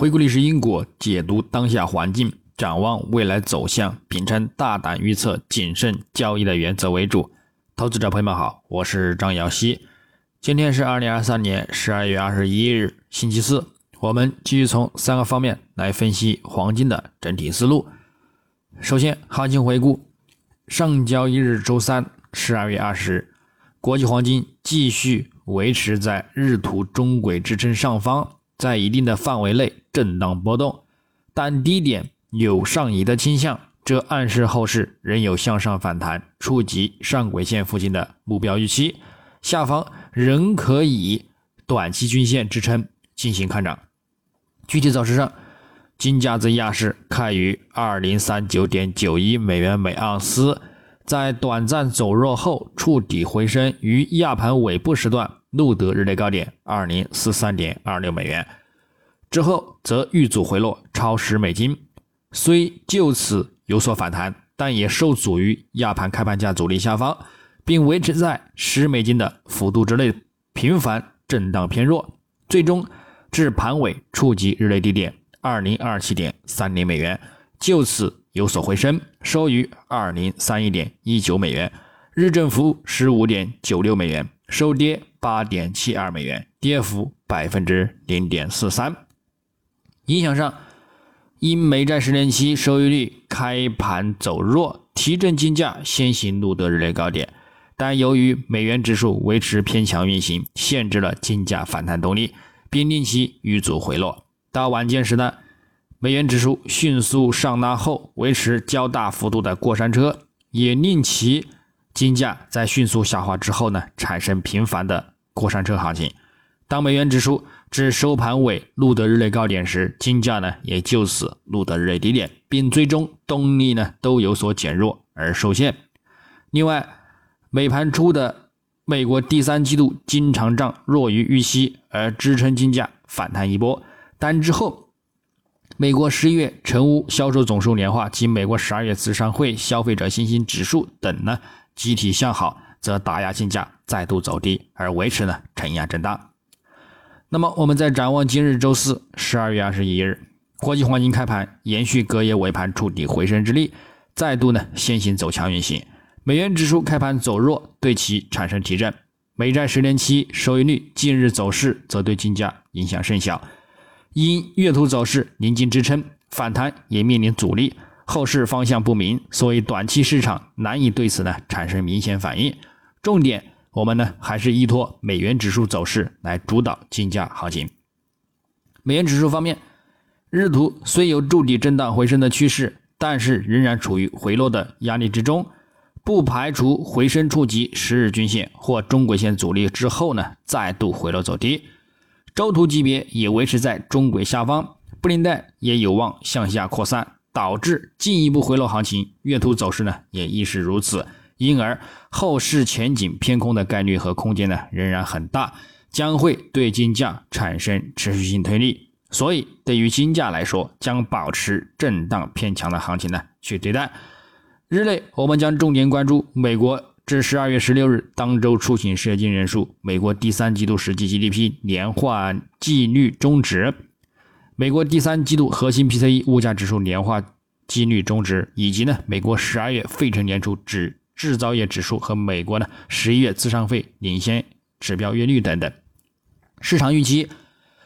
回顾历史因果，解读当下环境，展望未来走向，秉承大胆预测、谨慎交易的原则为主。投资者朋友们好，我是张瑶希。今天是二零二三年十二月二十一日，星期四。我们继续从三个方面来分析黄金的整体思路。首先，行情回顾：上交易日周三，十二月二十日，国际黄金继续。维持在日图中轨支撑上方，在一定的范围内震荡波动，但低点有上移的倾向，这暗示后市仍有向上反弹，触及上轨线附近的目标预期，下方仍可以短期均线支撑进行看涨。具体走势上，金价自亚市开于二零三九点九一美元每盎司。在短暂走弱后触底回升，于亚盘尾部时段录得日内高点二零四三点二六美元，之后则遇阻回落超十美金，虽就此有所反弹，但也受阻于亚盘开盘价阻力下方，并维持在十美金的幅度之内，频繁震荡偏弱，最终至盘尾触及日内低点二零二七点三零美元，就此。有所回升，收于二零三一点一九美元，日振幅十五点九六美元，收跌八点七二美元，跌幅百分之零点四三。影响上，因美债十年期收益率开盘走弱，提振金价先行录得日内高点，但由于美元指数维持偏强运行，限制了金价反弹动力，并令其遇阻回落。到晚间时呢？美元指数迅速上拉后，维持较大幅度的过山车，也令其金价在迅速下滑之后呢，产生频繁的过山车行情。当美元指数至收盘尾录得日内高点时，金价呢也就此录得日内低点，并最终动力呢都有所减弱而受限。另外，美盘初的美国第三季度经常账弱于预期，而支撑金价反弹一波，但之后。美国十一月成屋销售总数年化及美国十二月资商会消费者信心指数等呢集体向好，则打压金价再度走低，而维持呢承压震荡。那么，我们再展望今日周四十二月二十一日，国际黄金开盘延续隔夜尾盘触底回升之力，再度呢先行走强运行。美元指数开盘走弱，对其产生提振。美债十年期收益率近日走势则对金价影响甚小。因月图走势临近支撑，反弹也面临阻力，后市方向不明，所以短期市场难以对此呢产生明显反应。重点，我们呢还是依托美元指数走势来主导金价行情。美元指数方面，日图虽有筑底震荡回升的趋势，但是仍然处于回落的压力之中，不排除回升触及十日均线或中轨线阻力之后呢再度回落走低。周图级别也维持在中轨下方，布林带也有望向下扩散，导致进一步回落行情。月图走势呢也亦是如此，因而后市前景偏空的概率和空间呢仍然很大，将会对金价产生持续性推力。所以对于金价来说，将保持震荡偏强的行情呢去对待。日内我们将重点关注美国。至十二月十六日当周出行失业金人数、美国第三季度实际 GDP 年化季率终值、美国第三季度核心 PCE 物价指数年化季率终值，以及呢美国十二月费城年初指制造业指数和美国呢十一月资商费领先指标月率等等。市场预期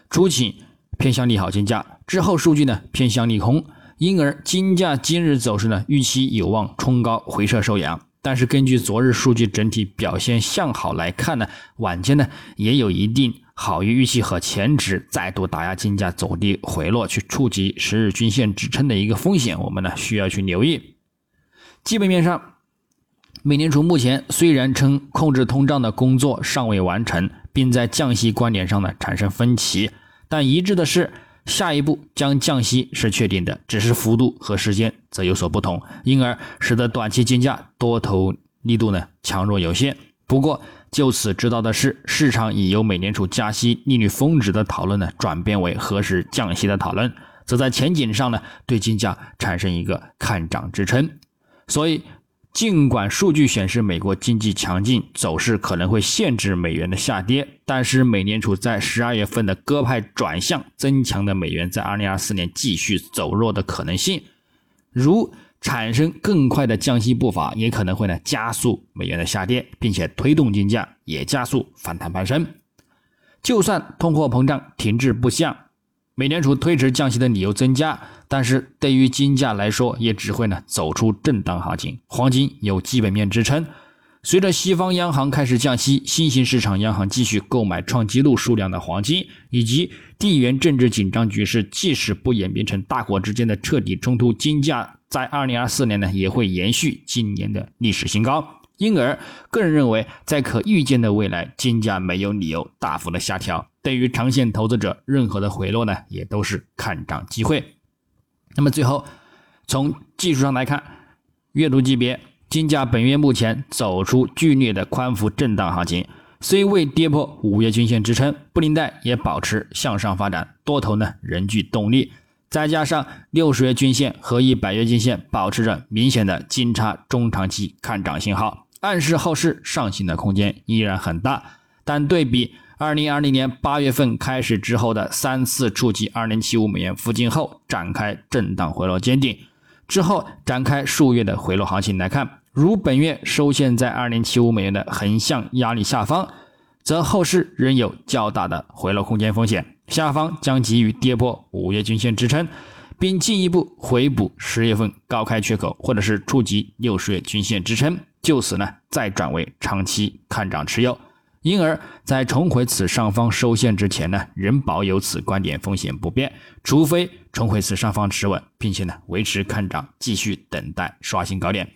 出勤偏向利好金价，之后数据呢偏向利空，因而金价今日走势呢预期有望冲高回撤收阳。但是根据昨日数据整体表现向好来看呢，晚间呢也有一定好于预期和前值再度打压金价走低回落，去触及十日均线支撑的一个风险，我们呢需要去留意。基本面上，美联储目前虽然称控制通胀的工作尚未完成，并在降息观点上呢产生分歧，但一致的是。下一步将降息是确定的，只是幅度和时间则有所不同，因而使得短期金价多头力度呢强弱有限。不过就此知道的是，市场已由美联储加息利率峰值的讨论呢转变为何时降息的讨论，则在前景上呢对金价产生一个看涨支撑。所以尽管数据显示美国经济强劲，走势可能会限制美元的下跌，但是美联储在十二月份的鸽派转向，增强的美元在二零二四年继续走弱的可能性。如产生更快的降息步伐，也可能会呢加速美元的下跌，并且推动金价也加速反弹攀升。就算通货膨胀停滞不下。美联储推迟降息的理由增加，但是对于金价来说，也只会呢走出震荡行情。黄金有基本面支撑，随着西方央行开始降息，新兴市场央行继续购买创纪录数量的黄金，以及地缘政治紧张局势即使不演变成大国之间的彻底冲突，金价在二零二四年呢也会延续今年的历史新高。因而，个人认为，在可预见的未来，金价没有理由大幅的下调。对于长线投资者，任何的回落呢，也都是看涨机会。那么最后，从技术上来看，月度级别金价本月目前走出剧烈的宽幅震荡行情，虽未跌破五月均线支撑，布林带也保持向上发展，多头呢仍具动力。再加上六十月均线和一百月均线保持着明显的金叉中长期看涨信号，暗示后市上行的空间依然很大。但对比。二零二零年八月份开始之后的三次触及二零七五美元附近后展开震荡回落坚定，之后展开数月的回落行情来看，如本月收线在二零七五美元的横向压力下方，则后市仍有较大的回落空间风险，下方将急于跌破五月均线支撑，并进一步回补十月份高开缺口，或者是触及六十月均线支撑，就此呢再转为长期看涨持有。因而，在重回此上方收线之前呢，仍保有此观点风险不变，除非重回此上方持稳，并且呢维持看涨，继续等待刷新高点。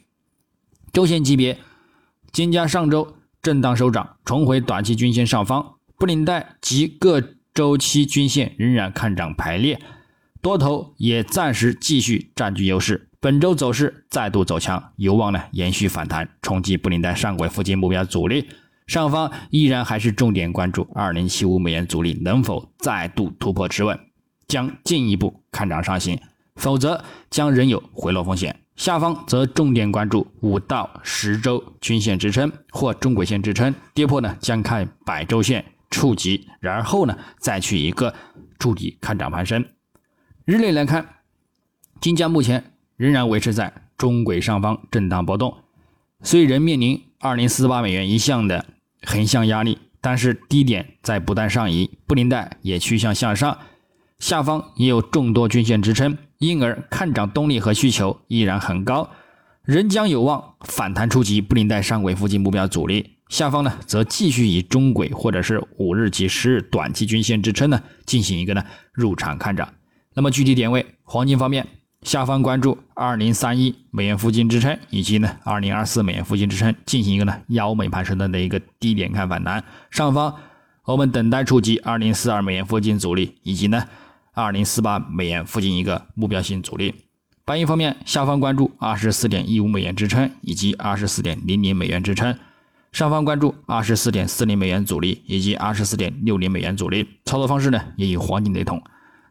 周线级别，金价上周震荡收涨，重回短期均线上方，布林带及各周期均线仍然看涨排列，多头也暂时继续占据优势。本周走势再度走强，有望呢延续反弹，冲击布林带上轨附近目标阻力。上方依然还是重点关注二零七五美元阻力能否再度突破持稳，将进一步看涨上行，否则将仍有回落风险。下方则重点关注五到十周均线支撑或中轨线支撑，跌破呢将看百周线触及，然后呢再去一个筑底看涨攀升。日内来看，金价目前仍然维持在中轨上方震荡波动，虽仍面临二零四八美元一项的。横向压力，但是低点在不断上移，布林带也趋向向上，下方也有众多均线支撑，因而看涨动力和需求依然很高，仍将有望反弹触及布林带上轨附近目标阻力，下方呢则继续以中轨或者是五日及十日短期均线支撑呢进行一个呢入场看涨。那么具体点位，黄金方面。下方关注二零三一美元附近支撑，以及呢二零二四美元附近支撑，进行一个呢腰美盘升段的一个低点看反弹。上方我们等待触及二零四二美元附近阻力，以及呢二零四八美元附近一个目标性阻力。白银方面，下方关注二十四点一五美元支撑，以及二十四点零零美元支撑。上方关注二十四点四零美元阻力，以及二十四点六零美元阻力。操作方式呢也与黄金雷同。